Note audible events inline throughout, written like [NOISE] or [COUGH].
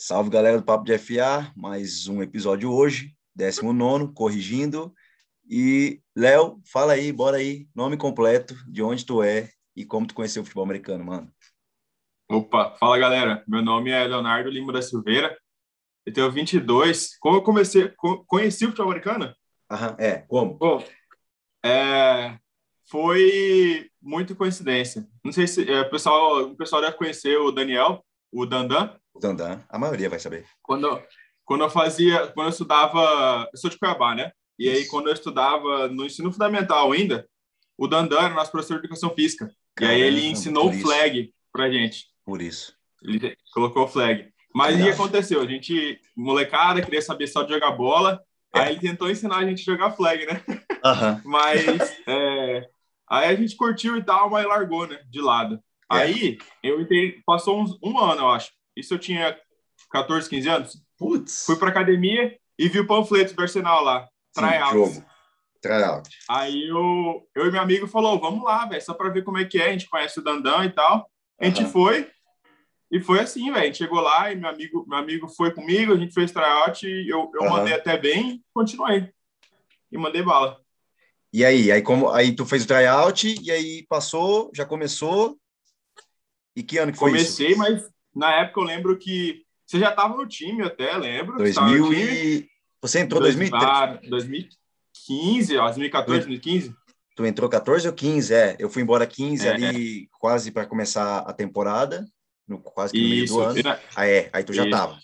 Salve galera do Papo de FA, mais um episódio hoje, 19, corrigindo. E Léo, fala aí, bora aí, nome completo, de onde tu é e como tu conheceu o futebol americano, mano. Opa, fala galera, meu nome é Leonardo Lima da Silveira, eu tenho 22. Como eu comecei, conheci o futebol americano? Aham, é, como? Bom, é, foi muito coincidência. Não sei se é, o pessoal, o pessoal deve conhecer o Daniel, o Dandan. O Dandan, a maioria vai saber. Quando, quando eu fazia, quando eu estudava, eu sou de Cuiabá, né? E aí, quando eu estudava no ensino fundamental ainda, o Dandan era nosso professor de educação física. Caramba, e aí ele ensinou o flag pra gente. Por isso. Ele colocou o flag. Mas o que aconteceu? A gente, molecada, queria saber só de jogar bola. É. Aí ele tentou ensinar a gente a jogar flag, né? Uhum. [LAUGHS] mas é, aí a gente curtiu e tal, mas largou, né? De lado. É. Aí eu entrei, passou uns, um ano, eu acho. Isso eu tinha 14, 15 anos. Putz. Fui pra academia e vi o panfleto do Arsenal lá. Tryout. Tryout. Aí eu, eu e meu amigo falou, vamos lá, velho, só pra ver como é que é. A gente conhece o Dandan e tal. A gente uhum. foi. E foi assim, velho. Chegou lá e meu amigo, meu amigo foi comigo, a gente fez tryout, eu, eu uhum. mandei até bem, continuei. E mandei bala. E aí, aí como aí tu fez o tryout e aí passou, já começou. E que ano que foi Comecei, isso? mas na época eu lembro que você já estava no time até, lembro. 2000 e você entrou em 2013? Ah, 2015, ó, 2014, 2015. Tu entrou 14 ou 15, é. Eu fui embora 15 é. ali quase para começar a temporada no, quase que no meio do ano. Na... Ah, é, aí tu já Isso. tava.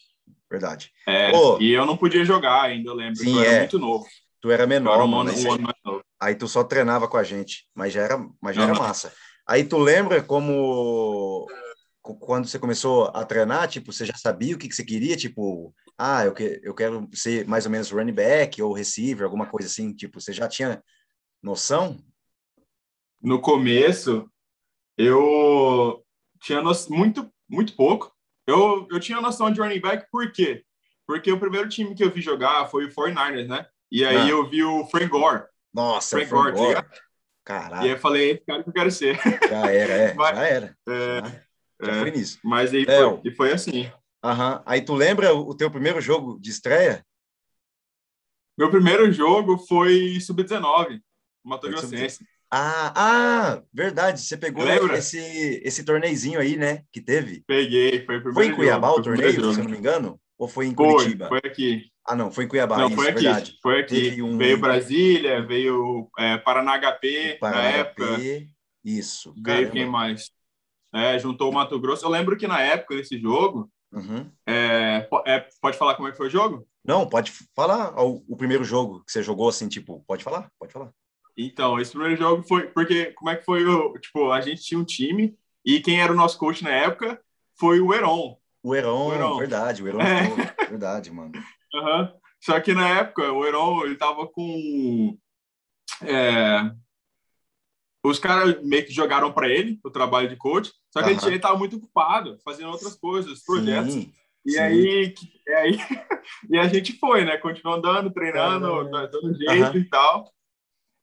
Verdade. É, Pô, e eu não podia jogar ainda, eu lembro. Sim, eu era é. muito novo. Tu era menor, era um, mano, um ano mais novo. Aí tu só treinava com a gente, mas já era, mas já era massa. Aí tu lembra como quando você começou a treinar, tipo, você já sabia o que, que você queria, tipo, ah, eu, que, eu quero ser mais ou menos running back ou receiver, alguma coisa assim, tipo, você já tinha noção? No começo, eu tinha no... muito muito pouco. Eu, eu tinha noção de running back, por quê? Porque o primeiro time que eu vi jogar foi o 49ers, né? E aí ah. eu vi o Frank Gore. Nossa, Frank, Frank Gore, tá Caralho. E aí eu falei, esse cara que eu quero ser. [LAUGHS] Já era, é, mas, já era. É, já, já é, foi nisso. Mas aí foi, e foi assim. Aham. Aí tu lembra o teu primeiro jogo de estreia? Meu primeiro jogo foi Sub-19, Mato Grossense. Ah, ah, verdade. Você pegou Lembra? esse, esse torneizinho aí, né? Que teve? Peguei, foi o Foi em Cuiabá jogo, o torneio, se eu não me engano? Ou foi em Curitiba? Foi, foi aqui. Ah, não, foi em Cuiabá. Não, isso, foi aqui. Verdade. Foi aqui. Um... Veio Brasília, veio é, Paraná HP, Paraná na época. HP, isso. Veio quem mais? É, juntou o Mato Grosso. Eu lembro que na época desse jogo. Uhum. É, é, pode falar como é que foi o jogo? Não, pode falar o, o primeiro jogo que você jogou assim, tipo, pode falar, pode falar. Então, esse primeiro jogo foi porque como é que foi o tipo a gente tinha um time e quem era o nosso coach na época foi o Heron. O Heron, o Heron. verdade, o Heron, é. [LAUGHS] verdade, mano. Uhum. Só que na época o Heron ele tava com é... os caras meio que jogaram para ele o trabalho de coach, só que uhum. ele estava muito ocupado fazendo outras coisas, projetos. Sim. E Sim. aí, e aí [LAUGHS] e a gente foi, né? Continuou andando, treinando, uhum. dando jeito e tal.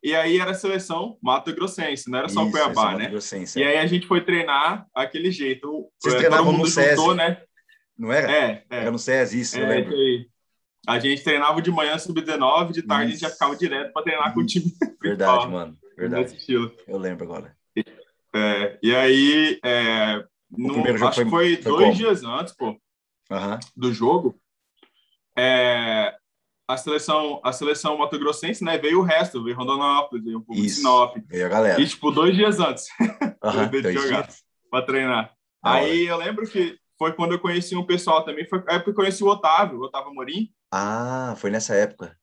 E aí era a seleção Mato Grossense, não era só Isso, Cuiabá, né? E é. aí a gente foi treinar aquele jeito. Vocês é, treinavam no SESI, juntou, né? Não era? É, é. Era no SESI, isso, é, eu lembro. A gente treinava de manhã sub-19, de tarde isso. a gente já ficava direto para treinar com o time. [LAUGHS] Verdade, mano. Verdade. Eu lembro agora. É, e aí, é, no, acho foi, que foi, foi dois como? dias antes, pô, uhum. do jogo. É, a seleção, a seleção Mato Grossense, né? Veio o resto, veio Rondonópolis, veio um pouco Isso, de Sinop. Veio a galera. E, tipo, dois dias antes uhum, de jogar, para treinar. Ah, Aí eu lembro que foi quando eu conheci um pessoal também, foi a época que eu conheci o Otávio, o Otávio Morim. Ah, foi nessa época.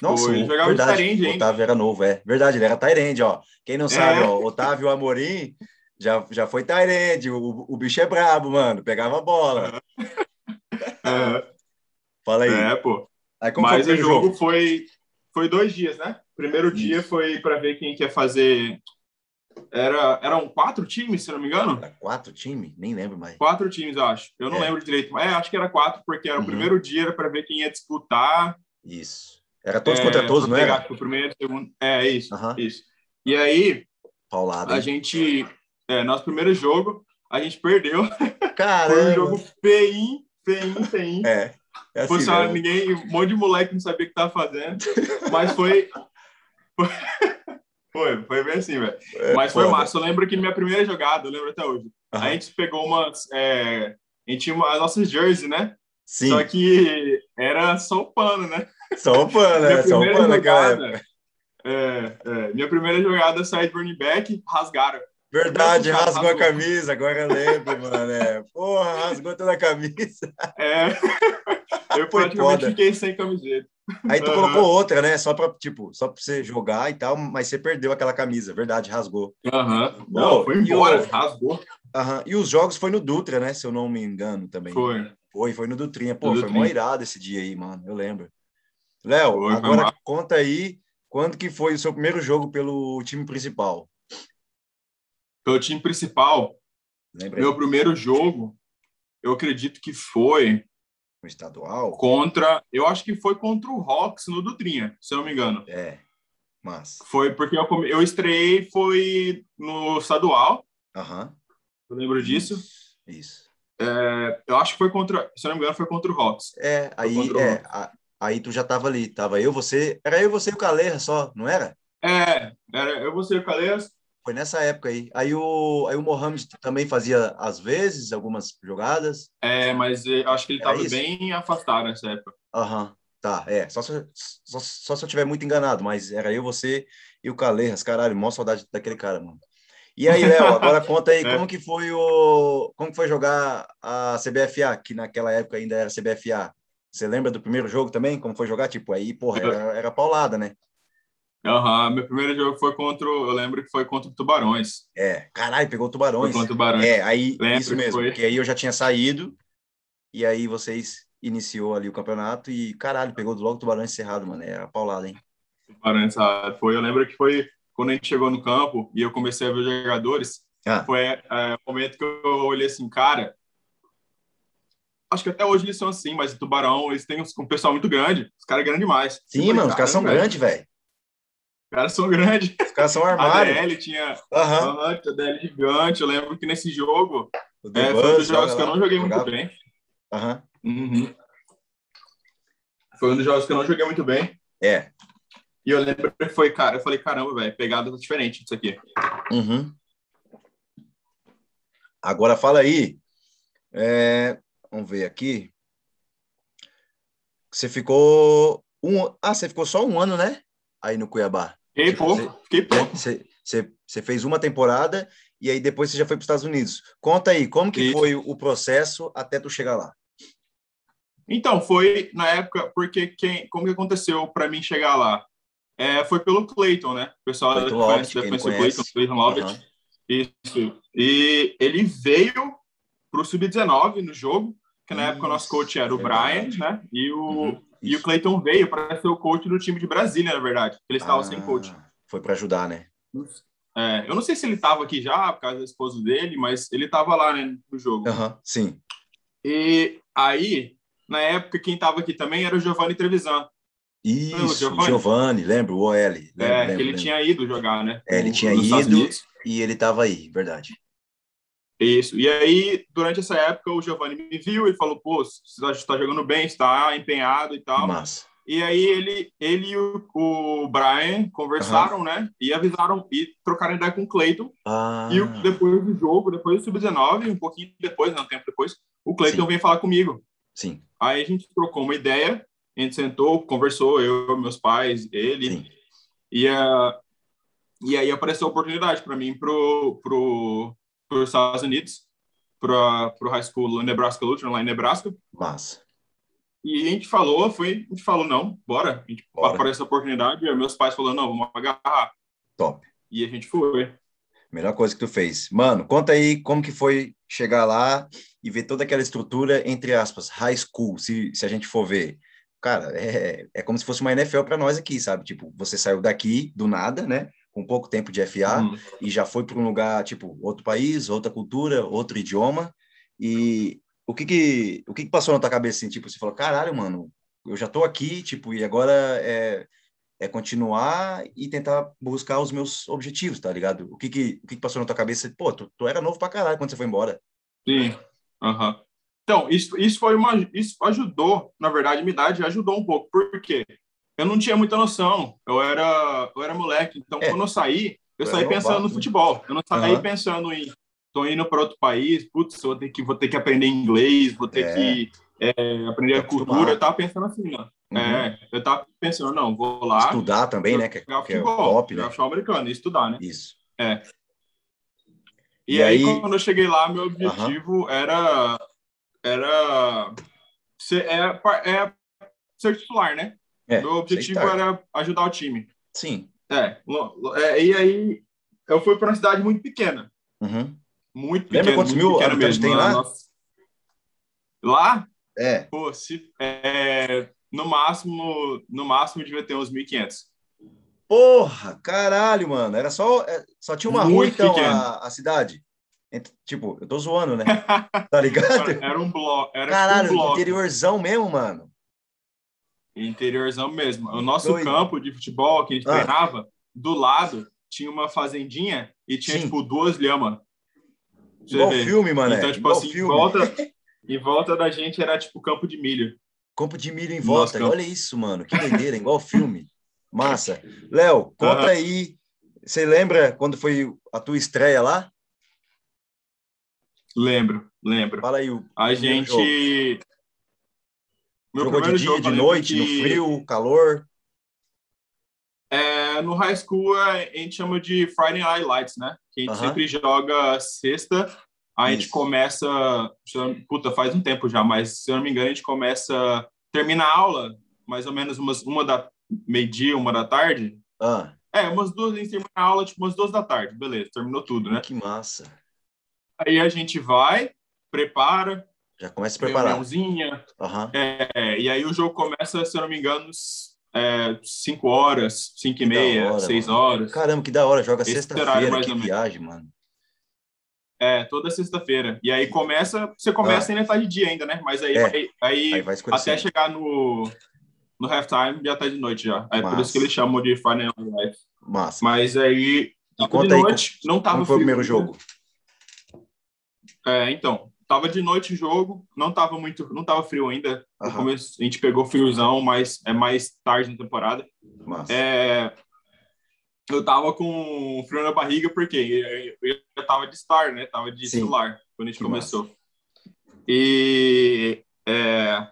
Nossa, foi, ele jogava verdade, Tyrande, o Otávio era novo, é. Verdade, ele era Tyrande, ó. Quem não sabe, é. ó, Otávio Amorim já, já foi Tyrande, o, o bicho é brabo, mano, pegava a bola. [LAUGHS] É. Fala aí. É, pô. Mas o jogo, jogo, foi foi dois dias, né? Primeiro Isso. dia foi para ver quem quer fazer. Era, eram quatro times, se não me engano? Era quatro times? Nem lembro mais. Quatro times, acho. Eu não é. lembro direito, mas é, acho que era quatro, porque era uhum. o primeiro dia, era para ver quem ia disputar. Isso. Era todos é, contra todos, não era? O primeiro, segundo. É, isso. Uhum. isso. E aí, Paulado, a gente, é, nosso primeiro jogo, a gente perdeu. Caramba! [LAUGHS] Foi um jogo feio Feio, feio. É. é assim ninguém, um monte de moleque não sabia o que tava fazendo. Mas foi. Foi, foi bem assim, velho. É, Mas foi foda. massa. Eu lembro que minha primeira jogada, eu lembro até hoje. Uhum. A gente pegou umas. É, a gente tinha uma, as nossas jerseys, né? Sim. Só que era só o pano, né? Só o pano, né? Só o pano, jogada, é, é, minha primeira jogada, side running back, rasgaram. Verdade, rasgou, rasgou, a camisa, agora eu lembro, mano. É. Porra, rasgou toda a camisa. É. [LAUGHS] Eu Foi praticamente foda. fiquei sem camiseta. Aí tu uhum. colocou outra, né? Só pra, tipo, só pra você jogar e tal, mas você perdeu aquela camisa, verdade, rasgou. Aham. Uhum. Não, foi embora, o... rasgou. Uhum. E os jogos foi no Dutra, né? Se eu não me engano também. Foi. Foi, foi no Dutrinha. Pô, no foi mó irado esse dia aí, mano. Eu lembro. Léo, agora conta aí quando que foi o seu primeiro jogo pelo time principal? Pelo time principal, Lembra meu aí? primeiro jogo, eu acredito que foi no estadual? Contra, eu acho que foi contra o Hawks no Dutrinha, se eu não me engano. É, mas... Foi porque eu, eu estreiei, foi no estadual. Aham. Uhum. Eu lembro disso. Isso. É, eu acho que foi contra, se eu não me engano, foi contra o Hawks. É, aí, é, a, aí tu já tava ali, tava eu, você, era eu, você e o Caleira só, não era? É, era eu, você e o Caleira. Foi nessa época aí. Aí o, aí o Mohamed também fazia, às vezes, algumas jogadas. É, mas eu acho que ele estava bem afastado nessa época. Aham, uhum, tá, é. Só se, só, só se eu estiver muito enganado, mas era eu, você e o Calerras. Caralho, maior saudade daquele cara, mano. E aí, Léo, [LAUGHS] agora conta aí é. como que foi o como que foi jogar a CBFA, que naquela época ainda era CBFA. Você lembra do primeiro jogo também? Como foi jogar? Tipo, aí, porra, era, era paulada, né? Aham, uhum, meu primeiro jogo foi contra, eu lembro que foi contra o Tubarões. É, caralho, pegou o Tubarões. Foi contra o Tubarões. É, aí, lembro isso mesmo, foi. porque aí eu já tinha saído, e aí vocês iniciou ali o campeonato, e caralho, pegou logo o Tubarões encerrado, mano, era paulada, hein? Tubarões encerrado, foi, eu lembro que foi quando a gente chegou no campo, e eu comecei a ver os jogadores, ah. foi é, o momento que eu olhei assim, cara, acho que até hoje eles são assim, mas o Tubarão, eles têm um pessoal muito grande, os caras é grande demais. Sim, mano, os caras são grandes, velho. Os caras são grandes. Os caras são armários. [LAUGHS] A DL tinha uhum. a DL gigante. Eu lembro que nesse jogo é, foi um dos jogos que eu não joguei muito bem. Uhum. Uhum. Foi um dos jogos que eu não joguei muito bem. É. E eu lembro que foi, cara, eu falei, caramba, velho, pegada tá diferente disso aqui. Uhum. Agora fala aí. É, vamos ver aqui. Você ficou um. Ah, você ficou só um ano, né? Aí no Cuiabá. Fiquei pouco, fiquei pouco. Você, você, você fez uma temporada e aí depois você já foi para os Estados Unidos. Conta aí, como que Isso. foi o processo até tu chegar lá? Então, foi na época, porque quem, como que aconteceu para mim chegar lá? É, foi pelo Clayton, né? O pessoal Clayton Lovett, conhece o Clayton, Clayton Lovett. Uhum. Isso. E ele veio para o Sub-19 no jogo, que na Isso. época o nosso coach era o Brian, né? E o, uhum. E o Clayton veio para ser o coach do time de Brasília, na verdade. Ele estava ah, sem coach. Foi para ajudar, né? É, eu não sei se ele estava aqui já, por causa da esposa dele, mas ele estava lá, né, no jogo. Uhum, sim. E aí, na época, quem estava aqui também era o Giovanni Trevisan. Isso, Giovanni? Giovanni, lembro, o OL. Lembro, é, lembro, que ele lembro. tinha ido jogar, né? É, ele tinha ido e ele estava aí, verdade. Isso. E aí, durante essa época, o Giovanni me viu e falou: pô, você está jogando bem, está empenhado e tal. Massa. E aí ele, ele e o, o Brian conversaram, uhum. né? E avisaram e trocaram ideia com o Cleiton. Ah. E depois do jogo, depois do Sub-19, um pouquinho depois, não, um tempo depois, o Cleiton veio falar comigo. Sim. Aí a gente trocou uma ideia, a gente sentou, conversou, eu, meus pais, ele. Sim. E, uh, e aí apareceu a oportunidade para mim pro, pro, para os Estados Unidos, para o high school Nebraska Lutheran, lá em Nebraska. Massa. E a gente falou, foi, a gente falou, não, bora. A gente bora. apareceu a oportunidade, e meus pais falaram, não, vamos agarrar. Top. E a gente foi. Melhor coisa que tu fez. Mano, conta aí como que foi chegar lá e ver toda aquela estrutura, entre aspas, high school, se, se a gente for ver. Cara, é, é como se fosse uma NFL para nós aqui, sabe? Tipo, você saiu daqui do nada, né? Com pouco tempo de FA uhum. e já foi para um lugar tipo outro país, outra cultura, outro idioma. E o que que o que, que passou na tua cabeça assim, tipo, você falou, caralho, mano, eu já tô aqui, tipo, e agora é é continuar e tentar buscar os meus objetivos, tá ligado? O que que, o que, que passou na tua cabeça? Pô, tu, tu era novo pra caralho quando você foi embora. Sim. Aham. Uhum. Então, isso, isso foi uma. Isso ajudou, na verdade, minha idade ajudou um pouco. Por quê? Eu não tinha muita noção. Eu era, eu era moleque. Então, é. quando eu saí, eu, eu saí pensando no futebol. Eu não saí uhum. pensando em tô indo para outro país, putz, vou ter que vou ter que aprender inglês, vou ter é. que é, aprender a cultura. Eu tava pensando assim, não. Uhum. É, eu tava pensando, não, vou lá. Estudar também, né? Que, é, que é top, né? futebol americano, estudar, né? Isso. É. E, e aí, aí, quando eu cheguei lá, meu objetivo uhum. era era ser, é, é ser titular, né? É, meu objetivo era ajudar o time. Sim. É, é e aí eu fui para uma cidade muito pequena. Uhum. Muito pequena. Lembra quantos mil habitantes tem lá? Nossa. Lá? É. Pô, se, é, no máximo, no máximo devia ter uns 1.500. Porra, caralho, mano. Era só, é, só tinha uma Muito rua, então, a, a, cidade. Tipo, eu tô zoando, né? [LAUGHS] Tá ligado? era um bloco. Era caralho, tipo um bloco. interiorzão mesmo, mano. Interiorzão mesmo. O nosso Doido. campo de futebol que a gente ah. treinava, do lado tinha uma fazendinha e tinha, Sim. tipo, duas lhamas. Igual filme, mano. Então, tipo Igual assim, filme. volta, em volta da gente era, tipo, campo de milho. Campo de milho em volta. Olha isso, mano. Que doideira, igual filme. Massa. Léo, conta uhum. aí. Você lembra quando foi a tua estreia lá? Lembro, lembro. Fala aí o. A gente. Meu Jogou de dia, jogo, de noite, que... no frio, calor? É, no high school a gente chama de Friday Night Lights, né? Que a gente uh -huh. sempre joga sexta. A gente começa. Puta, faz um tempo já, mas se eu não me engano, a gente começa. Termina a aula, mais ou menos umas, uma da meio-dia, uma da tarde. Ah. É, umas duas, a gente termina a aula, tipo, umas duas da tarde. Beleza, terminou tudo, né? Que massa. Aí a gente vai, prepara. Já começa a preparar. Uhum. É, e aí o jogo começa, se eu não me engano, 5 é, horas, 5 e meia, 6 horas. Caramba, que da hora. Joga sexta-feira, que viagem, mano. É, toda sexta-feira. E aí começa, você começa ah. ainda tá de dia ainda, né? Mas aí, é. aí, aí, aí até chegar no, no halftime já tá de noite já. É por isso que eles chamam de Final Life. Massa. Mas aí, tava de noite, aí, não tava como foi o primeiro jogo? É, então, tava de noite o jogo, não tava muito, não tava frio ainda. Uhum. Começo a gente pegou friozão, mas é mais tarde na temporada. Massa. É, eu tava com frio na barriga porque eu, eu tava de star, né? Tava de Sim. celular quando a gente que começou. Massa. E é,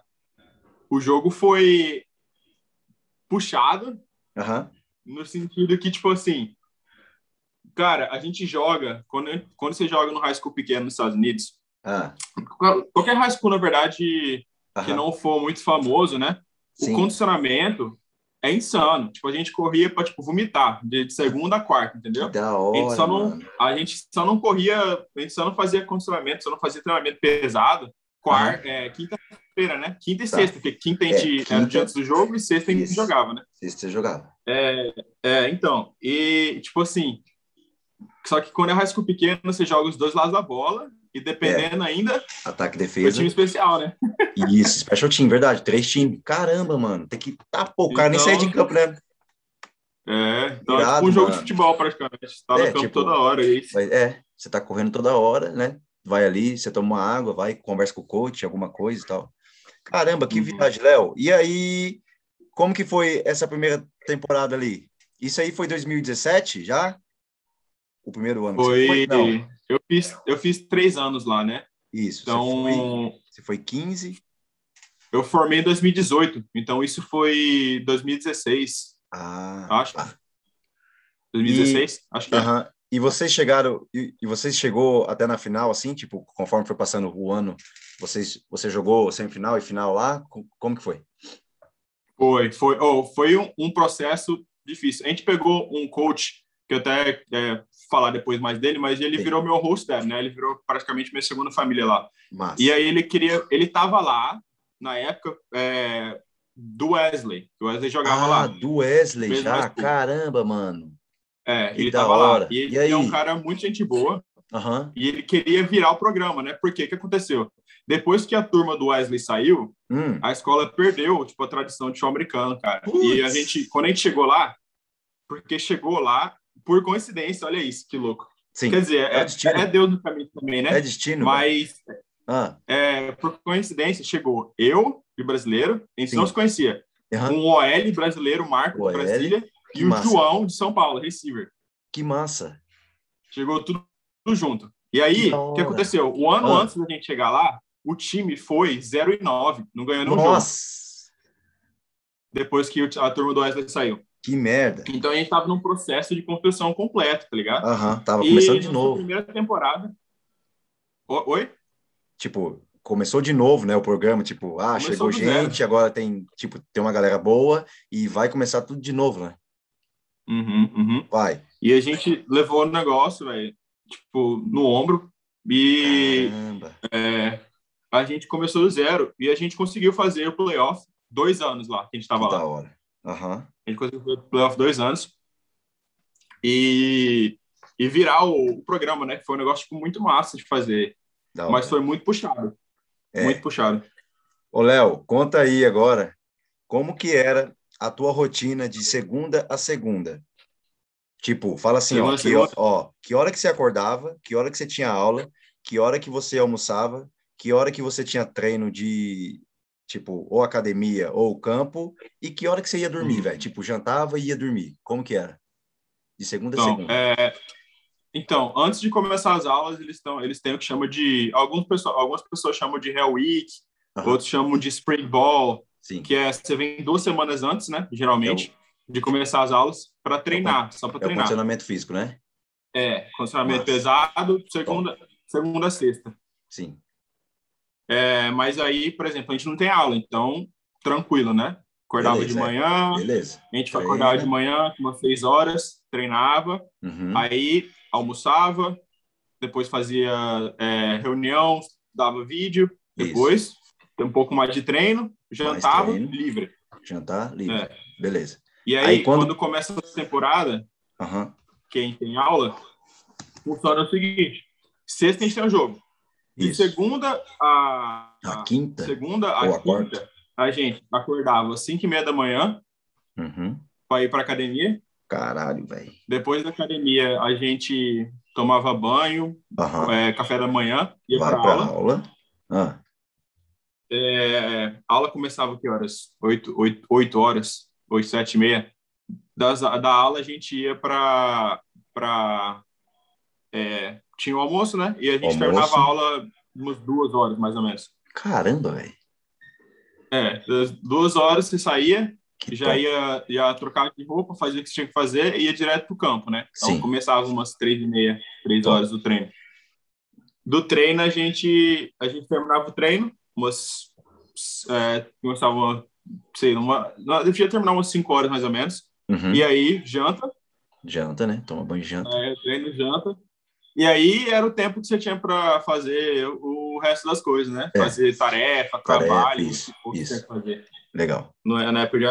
o jogo foi puxado uhum. no sentido que, tipo assim, cara, a gente joga, quando, quando você joga no high school pequeno nos Estados Unidos, ah. qualquer high school, na verdade, uhum. que não for muito famoso, né? Sim. O condicionamento é insano. Tipo, a gente corria para tipo, vomitar de, segunda a quarta, entendeu? Da hora, a gente, só não, a gente só não corria, a gente só não fazia condicionamento, só não fazia treinamento pesado quarta, é, quinta-feira, né? Quinta e tá. sexta, porque quinta a gente é, quinta, era antes do jogo e sexta a gente jogava, né? Sexta jogava. É, é, então, e tipo assim, só que quando é high school pequeno, você joga os dois lados da bola e dependendo é. ainda. Ataque e defesa. time especial, né? Isso, special team, verdade. Três times. Caramba, mano. Tem que. Tá, pô, o cara então, nem sai de campo, né? É, então Irado, é tipo um jogo mano. de futebol praticamente. Tá no é, campo tipo, toda hora. É, isso. é, você tá correndo toda hora, né? vai ali, você toma uma água, vai, conversa com o coach, alguma coisa e tal. Caramba, que uhum. viagem, Léo. E aí, como que foi essa primeira temporada ali? Isso aí foi 2017 já? O primeiro ano? Foi, foi? Não. Eu fiz, eu fiz três anos lá, né? Isso. Então, você foi, você foi 15? Eu formei em 2018, então isso foi 2016. Ah. Acho. Ah. 2016? E, acho que uh -huh. E vocês chegaram, e, e vocês chegou até na final, assim, tipo, conforme foi passando o ano, vocês, você jogou semifinal e final lá? Como que foi? Foi, foi, oh, foi um, um processo difícil. A gente pegou um coach, que eu até é, falar depois mais dele, mas ele Sim. virou meu host there, né? Ele virou praticamente minha segunda família lá. Massa. E aí ele queria, ele tava lá na época é, do Wesley, o Wesley jogava ah, lá. do Wesley já, caramba, mano. É, ele estava lá. E ele e é um cara muito gente boa. Uhum. E ele queria virar o programa, né? Porque que aconteceu? Depois que a turma do Wesley saiu, hum. a escola perdeu, tipo, a tradição de show americano, cara. Putz. E a gente, quando a gente chegou lá, porque chegou lá, por coincidência, olha isso, que louco. Sim. Quer dizer, é, é, é Deus no caminho também, né? É destino. Mas ah. é, por coincidência, chegou eu, de brasileiro, a gente Sim. não se conhecia. Uhum. Um OL brasileiro, Marco, OL. de Brasília, e massa. o João, de São Paulo, receiver. Que massa. Chegou tudo, tudo junto. E aí, o que aconteceu? O ano ah. antes da gente chegar lá, o time foi 0 e 9, não ganhou nenhum Nossa. jogo. Depois que a turma do Wesley saiu. Que merda. Então a gente tava num processo de construção completo, tá ligado? Aham, uhum, tava começando e, de novo. primeira temporada. Oi? Tipo, começou de novo, né, o programa, tipo, ah, começou chegou gente, zero. agora tem, tipo, tem uma galera boa e vai começar tudo de novo, né? Uhum, uhum. Vai. E a gente levou o negócio, velho, tipo, no ombro e é, a gente começou do zero e a gente conseguiu fazer o playoff dois anos lá, que a gente tava que lá. Da hora. Uhum. A gente conseguiu fazer o playoff dois anos e, e virar o, o programa, né? Foi um negócio tipo, muito massa de fazer, mas foi muito puxado. É. Muito puxado. Ô, Léo, conta aí agora como que era a tua rotina de segunda a segunda. Tipo, fala assim, ó que, ó, que hora que você acordava, que hora que você tinha aula, que hora que você almoçava, que hora que você tinha treino de, tipo, ou academia ou campo, e que hora que você ia dormir, hum. velho? Tipo, jantava e ia dormir. Como que era? De segunda então, a segunda. É... Então, antes de começar as aulas, eles, estão, eles têm o que chama de... Alguns pessoas, algumas pessoas chamam de Hell Week, uhum. outros chamam de Spring Ball, Sim. que é, você vem duas semanas antes, né, geralmente, é o... de começar as aulas, para treinar, é só para treinar. É o condicionamento físico, né? É, condicionamento Nossa. pesado, segunda, segunda a sexta. Sim. É, mas aí, por exemplo, a gente não tem aula, então, tranquilo, né? Acordava Beleza, de é. manhã, Beleza. a gente acordava de manhã, umas seis horas, treinava, uhum. aí almoçava, depois fazia é, reunião, dava vídeo, depois um pouco mais de treino, jantava treino. livre. Jantar livre. É. Beleza. E aí, aí quando... quando... começa a temporada, uhum. quem tem aula, funciona o seguinte: sexta a gente tem um jogo. De segunda a, a, quinta, segunda a, a quinta, quarta. a gente acordava às 5 e meia da manhã uhum. para ir para academia. Caralho, velho. Depois da academia, a gente tomava banho, uhum. é, café da manhã, ia para aula. aula. Ah. É, a aula começava que horas? 8, 8, 8 horas, 8, 7 e meia. Das, da aula a gente ia para é, tinha o almoço, né? E a gente almoço. terminava a aula umas duas horas, mais ou menos. Caramba, velho. É, duas horas você saía, que já ia, ia trocar de roupa, fazia o que você tinha que fazer e ia direto pro campo, né? Então Sim. começava umas três e meia, três horas do treino. Do treino a gente a gente terminava o treino, umas é, começava, sei, uma, devia terminar umas cinco horas mais ou menos. Uhum. E aí janta. Janta, né? Toma banho e janta. É, treino, janta. E aí era o tempo que você tinha para fazer o resto das coisas, né? É. Fazer tarefa, trabalho, isso, isso. fazer. Legal. Não é na época de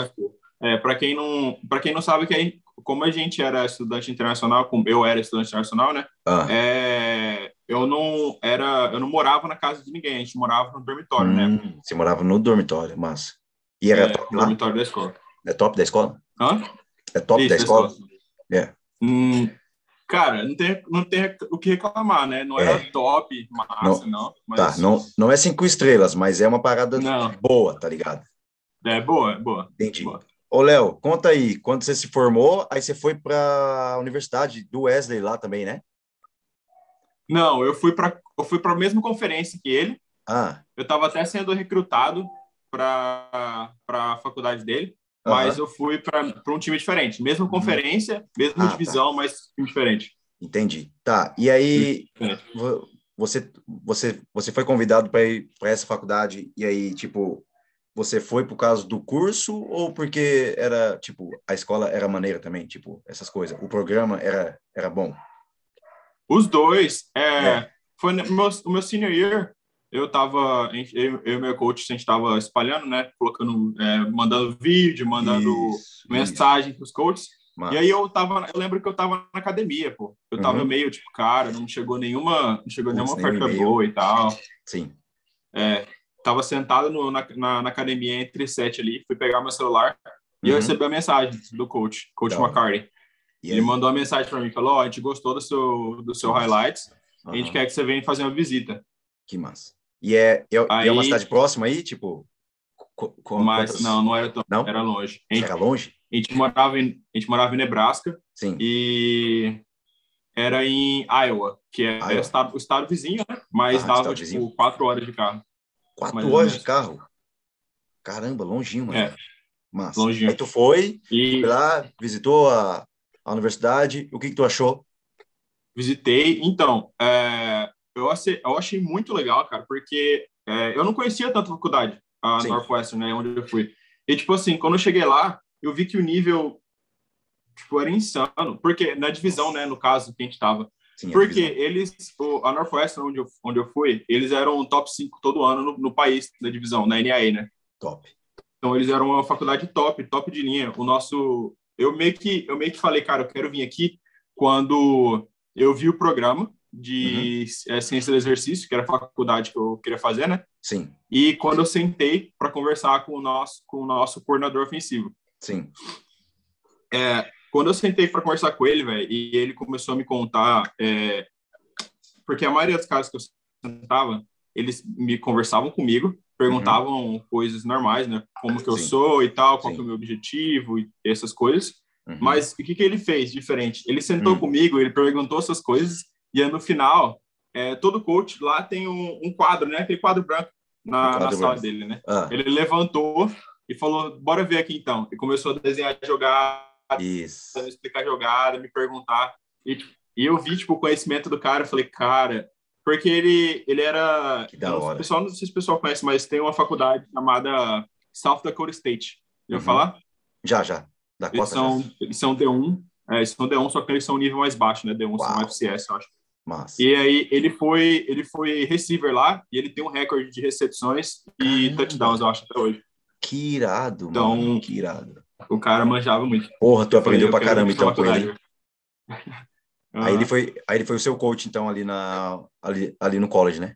é, para quem não para quem não sabe que aí, como a gente era estudante internacional, como eu era estudante internacional, né? Ah. É, eu não era eu não morava na casa de ninguém, a gente morava no dormitório, né? hum, né? Você morava no dormitório, massa. E era é, top lá? dormitório da escola. É top da escola? Hã? É top Isso, da escola? É. Yeah. Hum, Cara, não tem, não tem o que reclamar, né? Não era é. top, massa, não. não mas... Tá, não, não é cinco estrelas, mas é uma parada não. boa, tá ligado? É boa, é boa. Entendi. Boa. Ô, Léo, conta aí, quando você se formou, aí você foi para a universidade do Wesley lá também, né? Não, eu fui para eu fui para a mesma conferência que ele. Ah. Eu estava até sendo recrutado para a faculdade dele mas eu fui para um time diferente. Mesma uhum. conferência, mesma ah, tá. divisão, tá. mas time diferente. Entendi. Tá. E aí, você, você, você foi convidado para ir para essa faculdade e aí, tipo, você foi por causa do curso ou porque era, tipo, a escola era maneira também, tipo, essas coisas? O programa era, era bom? Os dois. É, é. Foi no meu, o meu senior year, eu tava, eu, e meu coach, a gente estava espalhando, né? Colocando, é, mandando vídeo, mandando isso, mensagem para os coaches. Mas... E aí eu tava, eu lembro que eu tava na academia, pô. Eu tava uhum. meio tipo, cara, não chegou nenhuma, não chegou nenhuma oferta boa e tal. Sim. É, tava sentado no, na, na, na, academia entre sete ali, fui pegar meu celular uhum. e eu uhum. recebi a mensagem do coach, coach então, McCarty. Ele mandou uma mensagem para mim, falou: "Ó, oh, a gente gostou do seu do seu highlights, uhum. a gente quer que você venha fazer uma visita". Que massa. E é, é, aí, é uma cidade próxima aí, tipo? Mas quantas... não, não era tão, não? era longe. Gente, era longe? A gente morava em, a gente morava em Nebraska. Sim. E era em Iowa, que é Iowa. O, estado, o estado vizinho, né? Mas ah, dava, tipo, vizinho. quatro horas de carro. Quatro horas de carro? Caramba, longinho, mano. É. Mas, longinho. Aí tu foi, e... foi lá, visitou a, a universidade. O que, que tu achou? Visitei. Então, é, eu, achei, eu achei muito legal, cara, porque é, eu não conhecia tanto a faculdade, a Sim. Northwestern, né, onde eu fui. E, tipo assim, quando eu cheguei lá, eu vi que o nível, tipo, era insano. Porque, na divisão, né, no caso, que a gente tava. Sim, porque eles, o, a Northwestern, onde eu, onde eu fui, eles eram top 5 todo ano no, no país da divisão, na NAA, né? Top. Então, eles eram uma faculdade top, top de linha. O nosso... Eu meio que, eu meio que falei, cara, eu quero vir aqui quando eu vi o programa de uhum. é, ciência do exercício, que era a faculdade que eu queria fazer, né? Sim. E quando eu sentei para conversar com o nosso com o nosso coordenador ofensivo. Sim. É, quando eu sentei para conversar com ele, velho, e ele começou a me contar, é, porque a maioria dos casos que eu sentava, eles me conversavam comigo, perguntavam uhum. coisas normais, né? Como que eu Sim. sou e tal, qual que é o meu objetivo e essas coisas. Uhum. Mas o que, que ele fez diferente? Ele sentou uhum. comigo, ele perguntou essas coisas, e aí, no final, é, todo coach lá tem um, um, quadro, né? Aquele quadro branco na, quadro na sala branco. dele, né? Ah. Ele levantou e falou: bora ver aqui então. E começou a desenhar jogada, Isso. explicar jogada, me perguntar. E, e eu vi, tipo, o conhecimento do cara, falei, cara, porque ele, ele era. Que da hora. O pessoal, não sei se o pessoal conhece, mas tem uma faculdade chamada South Dakota State. Já uhum. falar? Já, já. Da eles, são, eles são D1, é, eles são D1, só que eles são um nível mais baixo, né? D1 Uau. são FCS, eu acho. Massa. E aí ele foi, ele foi receiver lá e ele tem um recorde de recepções e Caramba. touchdowns, eu acho, até hoje. Que irado, então, mano. Que irado. O cara manjava muito. Porra, tu aprendeu falei, pra caramba então com ele. [LAUGHS] Aí ele foi, aí ele foi o seu coach então ali na ali, ali no college, né?